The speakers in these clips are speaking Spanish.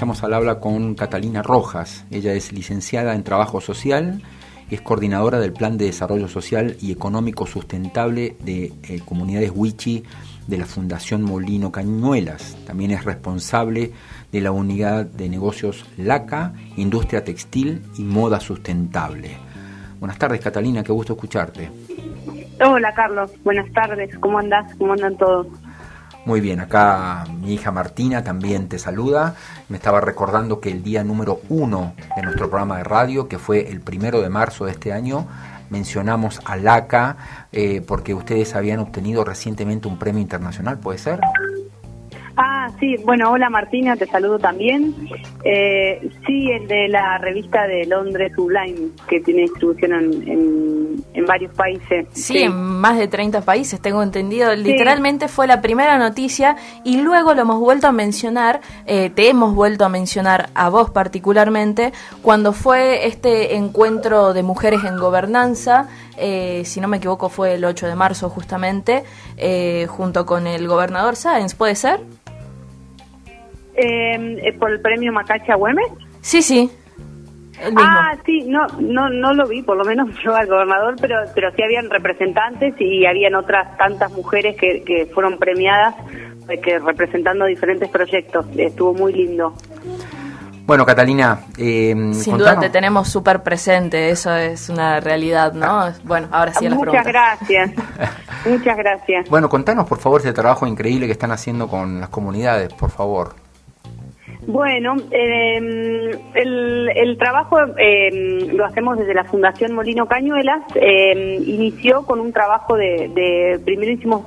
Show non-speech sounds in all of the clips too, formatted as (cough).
Estamos al habla con Catalina Rojas. Ella es licenciada en Trabajo Social, es coordinadora del Plan de Desarrollo Social y Económico Sustentable de eh, Comunidades Wichi de la Fundación Molino Cañuelas. También es responsable de la unidad de negocios LACA, Industria Textil y Moda Sustentable. Buenas tardes, Catalina, qué gusto escucharte. Hola, Carlos. Buenas tardes. ¿Cómo andás? ¿Cómo andan todos? Muy bien, acá mi hija Martina también te saluda. Me estaba recordando que el día número uno de nuestro programa de radio, que fue el primero de marzo de este año, mencionamos a LACA eh, porque ustedes habían obtenido recientemente un premio internacional, ¿puede ser? Ah, sí, bueno, hola Martina, te saludo también. Eh, sí, el de la revista de Londres Sublime, que tiene distribución en, en, varios países. Sí, en más de 30 países, tengo entendido. Literalmente fue la primera noticia y luego lo hemos vuelto a mencionar, eh, te hemos vuelto a mencionar a vos particularmente, cuando fue este encuentro de mujeres en gobernanza. Eh, si no me equivoco fue el 8 de marzo justamente, junto con el gobernador Sáenz, ¿puede ser? Em, eh, por el premio Macacha Güemes. Sí, sí. Ah, sí, no, no, no lo vi, por lo menos (laughs) yo al gobernador, pero, pero sí habían representantes y habían otras tantas mujeres que, que fueron premiadas, eh, que representando diferentes proyectos. Estuvo muy lindo. Bueno, Catalina, eh, sin duda te tenemos súper presente, eso es una realidad, ¿no? Bueno, ahora sí las Muchas gracias, (laughs) muchas gracias. Bueno, contanos por favor ese trabajo increíble que están haciendo con las comunidades, por favor. Bueno, em, el, trabajo em, lo hacemos desde la Fundación Molino Cañuelas. Em, inició con un trabajo de, de primero hicimos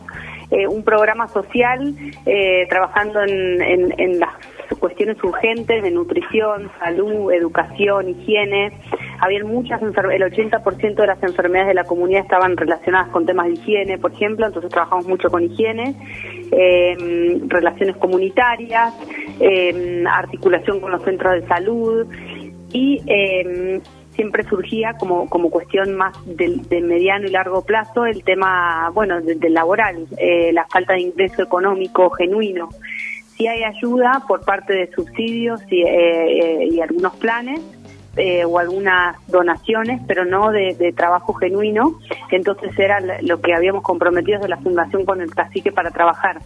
eh, un programa social eh, trabajando en, las cuestiones urgentes de nutrición, salud, educación, higiene. Habían muchas el 80% de las enfermedades de la comunidad estaban relacionadas con temas de higiene, por ejemplo, entonces trabajamos mucho con higiene, relaciones comunitarias, eh, articulación con los centros de salud y eh, siempre surgía como, como cuestión más de, mediano y largo plazo el tema, bueno, del laboral, eh, la falta de ingreso económico genuino. Si hay ayuda por parte de subsidios y, eh, y algunos planes, eh, o algunas donaciones, pero no de, de, trabajo genuino. Entonces era lo que habíamos comprometido de la Fundación con el cacique para trabajar.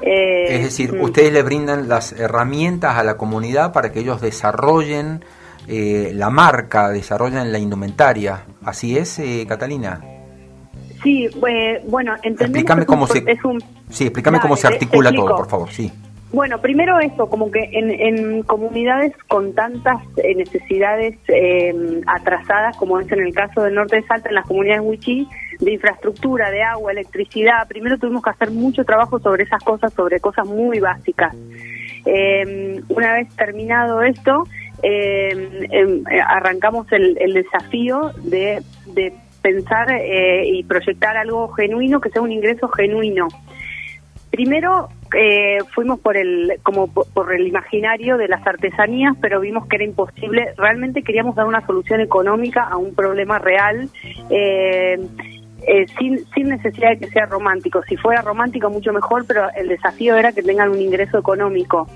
Eh, es decir, mm. ustedes le brindan las herramientas a la comunidad para que ellos desarrollen eh, la marca, desarrollen la indumentaria. ¿Así es, eh, Catalina? Sí, bueno, entendemos explícame cómo se, sí, explícame cómo se articula todo, por favor, sí. Bueno, primero eso, como que en, comunidades con tantas necesidades atrasadas, como es en el caso del norte de Salta, en las comunidades Wichí, de infraestructura, de agua, electricidad. Primero tuvimos que hacer mucho trabajo sobre esas cosas, sobre cosas muy básicas. Eh, una vez terminado esto, em, em, eh, arrancamos el, desafío de, pensar eh, y proyectar algo genuino, que sea un ingreso genuino. Primero eh, fuimos por el como por, el imaginario de las artesanías, pero vimos que era imposible. Realmente queríamos dar una solución económica a un problema real. Eh, eh, sin, sin necesidad de que sea romántico. Si fuera romántico, mucho mejor, pero el desafío era que tengan un ingreso económico.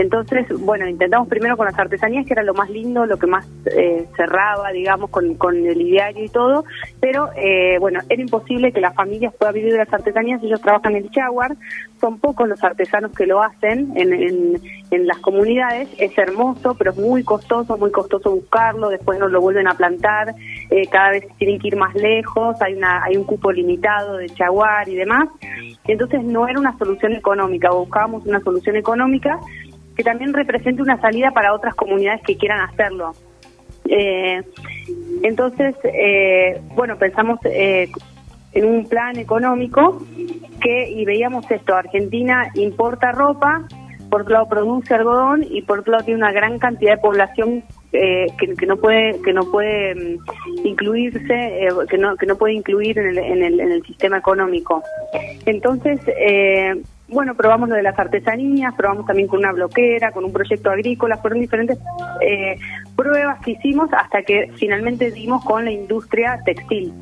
Entonces, bueno, intentamos primero con las artesanías, que era lo más lindo, lo que más eh, cerraba, digamos, con, con, el ideario y todo, pero eh, bueno, era imposible que las familias puedan vivir de las artesanías, ellos trabajan en el Jaguar, son pocos los artesanos que lo hacen en, en, en, las comunidades, es hermoso, pero es muy costoso, muy costoso buscarlo, después no lo vuelven a plantar, eh, cada vez tienen que ir más lejos, hay, una, hay un cupo limitado de Jaguar y demás, entonces no era una solución económica, buscábamos una solución económica que también represente una salida para otras comunidades que quieran hacerlo. Eh, entonces, eh, bueno, pensamos eh, en un plan económico que, y veíamos esto, Argentina importa ropa, por otro lado produce algodón y por otro lado tiene una gran cantidad de población que, que, no puede que no puede mm, incluirse que no que no puede incluir en el, en el, en el sistema económico entonces eh, bueno, probamos lo de las artesanías, probamos también con una bloquera, con un proyecto agrícola, fueron diferentes eh, pruebas que hicimos hasta que finalmente dimos con la industria textil.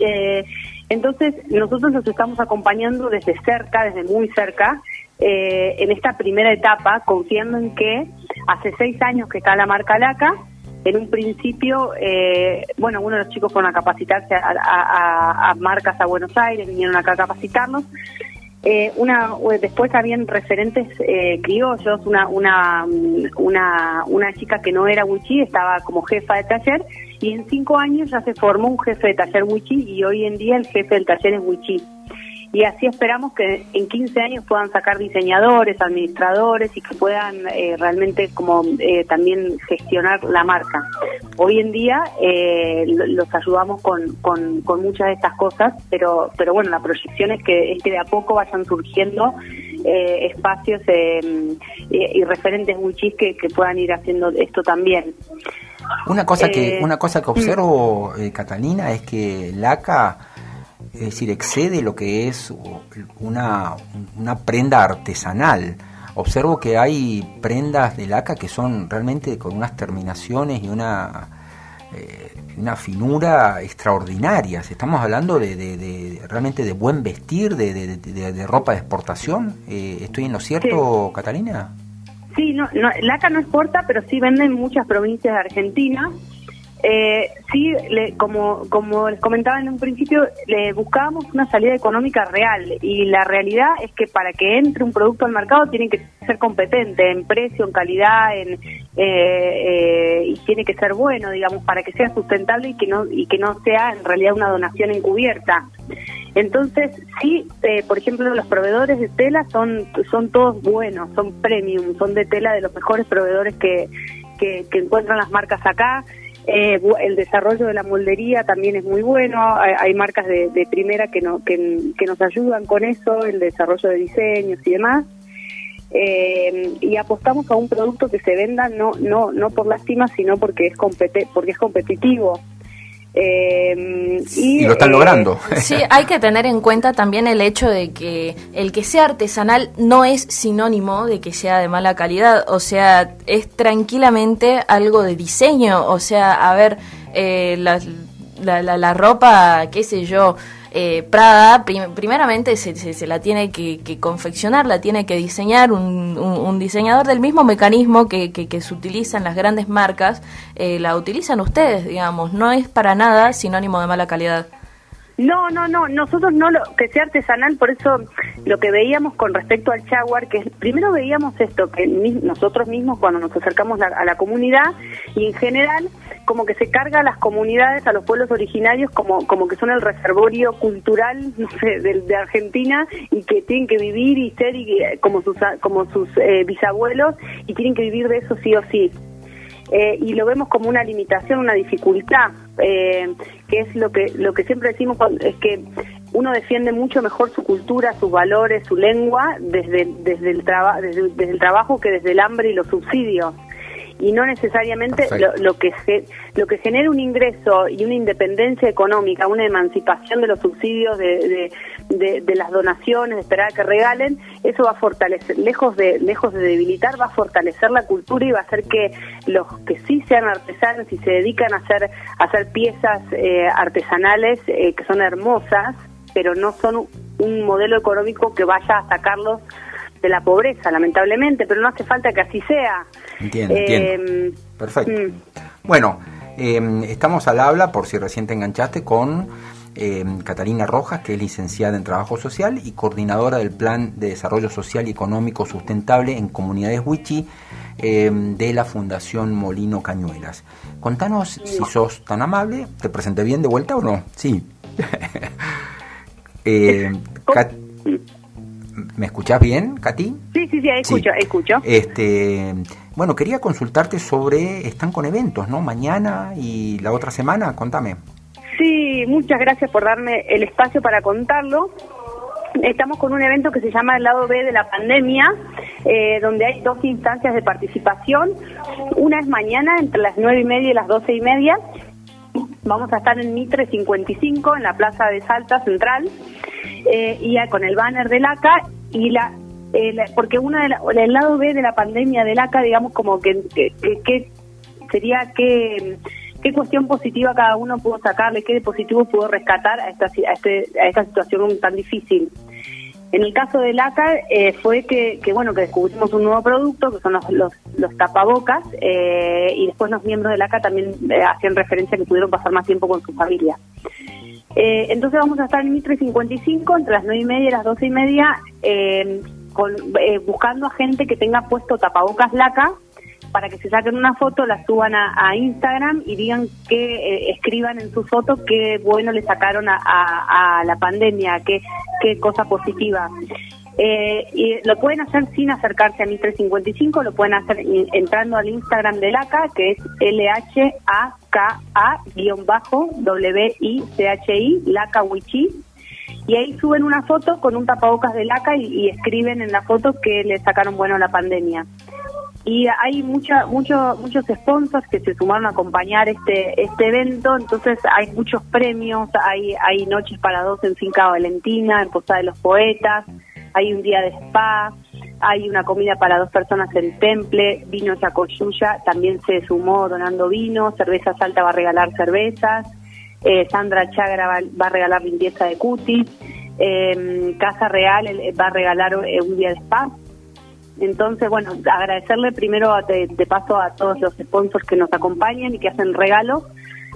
Eh, entonces, nosotros los estamos acompañando desde cerca, desde muy cerca, eh, en esta primera etapa, confiando en que hace seis años que está la marca LACA, en un principio, eh, bueno, uno de los chicos fueron a capacitarse a, marcas a Buenos Aires, vinieron acá a capacitarnos. Eh, una, después habían referentes eh, criollos, una, una, una, una chica que no era wichi, estaba como jefa de taller, y en cinco años ya se formó un jefe de taller wichi y hoy en día el jefe del taller es wichi y así esperamos que en 15 años puedan sacar diseñadores, administradores y que puedan eh, realmente como eh, también gestionar la marca. Hoy en día eh, los ayudamos con, con, muchas de estas cosas, pero pero bueno, la proyección es que, es que de a poco vayan surgiendo espacios y referentes wichis que, que puedan ir haciendo esto también. Una cosa que una cosa que observo, Catalina, es que LACA es decir, excede lo que es una, una prenda artesanal. Observo que hay prendas de laca que son realmente con unas terminaciones y una, eh, una finura extraordinarias. Estamos hablando de, realmente de buen vestir, de, ropa de exportación. Eh, ¿Estoy en lo cierto, Catalina? Sí, no, no, Laca no exporta, pero sí vende en muchas provincias de Argentina. Eh, sí, le, como, como les comentaba en un principio, le buscábamos una salida económica real y la realidad es que para que entre un producto al mercado tiene que ser competente en precio, en calidad, en, eh, eh, y tiene que ser bueno, digamos, para que sea sustentable y que no y que no sea en realidad una donación encubierta. Entonces, sí, eh, por ejemplo, los proveedores de tela son son todos buenos, son premium, son de tela de los mejores proveedores que, que, que encuentran las marcas acá. Eh, el desarrollo de la moldería también es muy bueno, hay, marcas de, primera que, no, que, nos ayudan con eso, el desarrollo de diseños y demás. Eh, y apostamos a un producto que se venda no no no por lástima sino porque es porque es competitivo eh, y, lo están logrando. Eh, sí, hay que tener en cuenta también el hecho de que el que sea artesanal no es sinónimo de que sea de mala calidad. O sea, es tranquilamente algo de diseño. O sea, a ver, eh, la, la, la ropa, qué sé yo, eh, Prada, primeramente se, se, la tiene que, confeccionar, la tiene que diseñar un, diseñador del mismo mecanismo que, que, se utiliza en las grandes marcas, eh, la utilizan ustedes, digamos, no es para nada sinónimo de mala calidad. No, no, no, nosotros no lo que sea artesanal, por eso lo que veíamos con respecto al Jaguar, que primero veíamos esto, que nosotros mismos cuando nos acercamos a la comunidad y en general como que se carga a las comunidades, a los pueblos originarios como, como que son el reservorio cultural, (laughs) no sé, de, Argentina y que tienen que vivir y ser y, como sus, como sus eh, bisabuelos y tienen que vivir de eso sí o sí. Eh, y lo vemos como una limitación, una dificultad, eh, que es lo que lo que siempre decimos es que uno defiende mucho mejor su cultura, sus valores, su lengua desde desde el trabajo desde el trabajo que desde el hambre y los subsidios y no necesariamente lo, que lo que genera un ingreso y una independencia económica, una emancipación de los subsidios, de, de, las donaciones, de esperar a que regalen, eso va a fortalecer, lejos de lejos de debilitar, va a fortalecer la cultura y va a hacer que los que sí sean artesanos y se dedican a hacer a hacer piezas eh, artesanales eh, que son hermosas, pero no son un modelo económico que vaya a sacarlos de la pobreza, lamentablemente, pero no hace falta que así sea. Entiendo, entiendo. Em, Perfecto. Mm. Bueno, em, estamos al habla, por si recién te enganchaste, con em, Catalina Rojas, que es licenciada en Trabajo Social y coordinadora del Plan de Desarrollo Social y Económico Sustentable en Comunidades Wichi de la Fundación Molino Cañuelas. Contanos si sos tan amable, ¿te presenté bien de vuelta o no? Sí. (laughs) (laughs) eh, ¿Me escuchás bien, Katy? Sí, sí, sí, escucho, escucho. Este, bueno, quería consultarte sobre, están con eventos, ¿no? Mañana y la otra semana, contame. Sí, muchas gracias por darme el espacio para contarlo. Estamos con un evento que se llama el lado B de la pandemia, eh, donde hay dos instancias de participación. Una es mañana entre las nueve y media y las doce y media. Vamos a estar en Mitre 55, en la Plaza de Salta Central eh, y con el banner del ACA y la eh, porque uno del lado B de la pandemia del ACA, digamos, como que, que, sería que qué cuestión positiva cada uno pudo sacarle, qué positivo pudo rescatar a esta, a, este, a esta situación tan difícil. En el caso de LACA eh, fue que, bueno que descubrimos un nuevo producto que son los, los, tapabocas eh, y después los miembros de LACA también eh, hacían referencia que pudieron pasar más tiempo con su familia. Entonces vamos a estar en Mitre 55 entre las 9 y media y las 12 y media con, buscando a gente que tenga puesto tapabocas LACA para que se saquen una foto, la suban a, Instagram y digan que eh, escriban en su foto qué bueno le sacaron a, la pandemia, qué, qué cosa positiva. Eh, y lo pueden hacer sin acercarse a mi 355, lo pueden hacer entrando al Instagram de LACA, que es L-H-A-K-A-W-I-C-H-I, LACA Wichi. Y ahí suben una foto con un tapabocas de LACA y, escriben en la foto que le sacaron bueno la pandemia. Y hay mucha, mucho, muchos sponsors que se sumaron a acompañar este este evento, entonces hay muchos premios, hay hay noches para dos en Finca Valentina, en Posada de los Poetas, hay un día de spa, hay una comida para dos personas en Temple, Vino Chacoyuya también se sumó donando vino, Cerveza Salta va a regalar cervezas, eh, Sandra Chagra va, a regalar limpieza de cutis, eh, Casa Real va a regalar eh, un día de spa, entonces, bueno, agradecerle primero de, paso a todos los sponsors que nos acompañan y que hacen regalo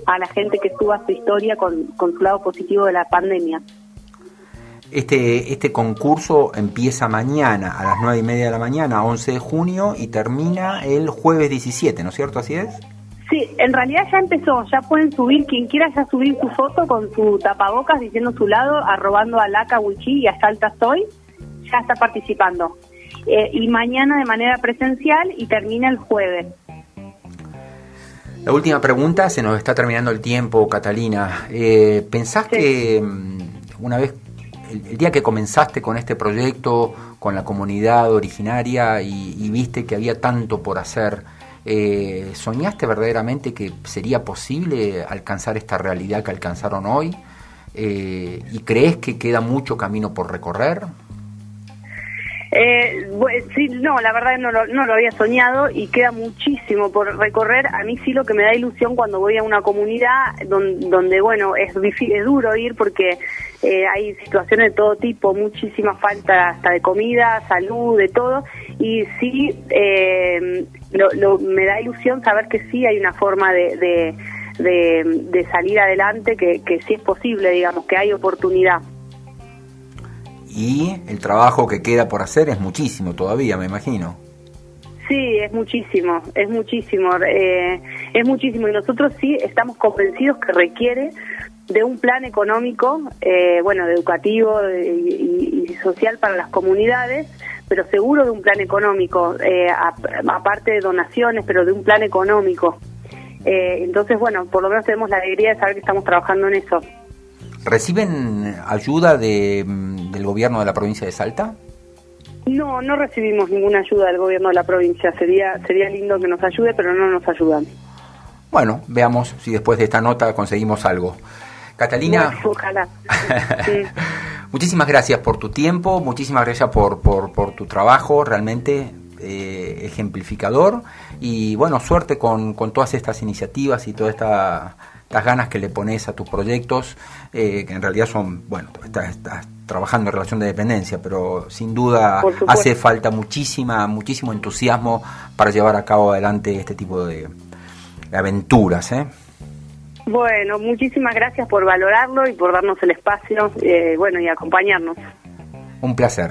a la gente que suba su historia con, con su lado positivo de la pandemia. Este, este concurso empieza mañana a las nueve y media de la mañana, 11 de junio, y termina el jueves 17, ¿no es cierto? ¿Así es? Sí, en realidad ya empezó, ya pueden subir, quien quiera ya subir su foto con su tapabocas diciendo su lado, arrobando a Laca Wichi y a Salta Soy, ya está participando. Eh, y mañana de manera presencial y termina el jueves. La última pregunta, se nos está terminando el tiempo, Catalina. Eh, ¿Pensás que mm, una vez, el, día que comenzaste con este proyecto, con la comunidad originaria y, viste que había tanto por hacer, eh, ¿soñaste verdaderamente que sería posible alcanzar esta realidad que alcanzaron hoy? ¿Y crees que queda mucho camino por recorrer? Eh, sí, no, la verdad no lo, no lo había soñado y queda muchísimo por recorrer. A mí sí lo que me da ilusión cuando voy a una comunidad donde, bueno, es, es duro ir porque eh, hay situaciones de todo tipo, muchísima falta hasta de comida, salud, de todo. Y sí, eh, lo, me da ilusión saber que sí hay una forma de, de, salir adelante, que, que sí es posible, digamos, que hay oportunidad y el trabajo que queda por hacer es muchísimo todavía, me imagino. Sí, es muchísimo, es muchísimo, eh, es muchísimo y nosotros sí estamos convencidos que requiere de un plan económico, eh, bueno, educativo y, social para las comunidades, pero seguro de un plan económico, eh, aparte de donaciones, pero de un plan económico. entonces, bueno, por lo menos tenemos la alegría de saber que estamos trabajando en eso. ¿Reciben ayuda de, del gobierno de la provincia de Salta? No, no recibimos ninguna ayuda del gobierno de la provincia. Sería, sería lindo que nos ayude, pero no nos ayudan. Bueno, veamos si después de esta nota conseguimos algo. Catalina, ojalá. (laughs) muchísimas gracias por tu tiempo, muchísimas gracias por, por, por tu trabajo, realmente eh, ejemplificador. Y bueno, suerte con, con todas estas iniciativas y toda esta las ganas que le pones a tus proyectos, eh, que en realidad son, bueno, estás, trabajando en relación de dependencia, pero sin duda hace falta muchísima, muchísimo entusiasmo para llevar a cabo adelante este tipo de, aventuras. ¿eh? Bueno, muchísimas gracias por valorarlo y por darnos el espacio, eh, bueno, y acompañarnos. Un placer.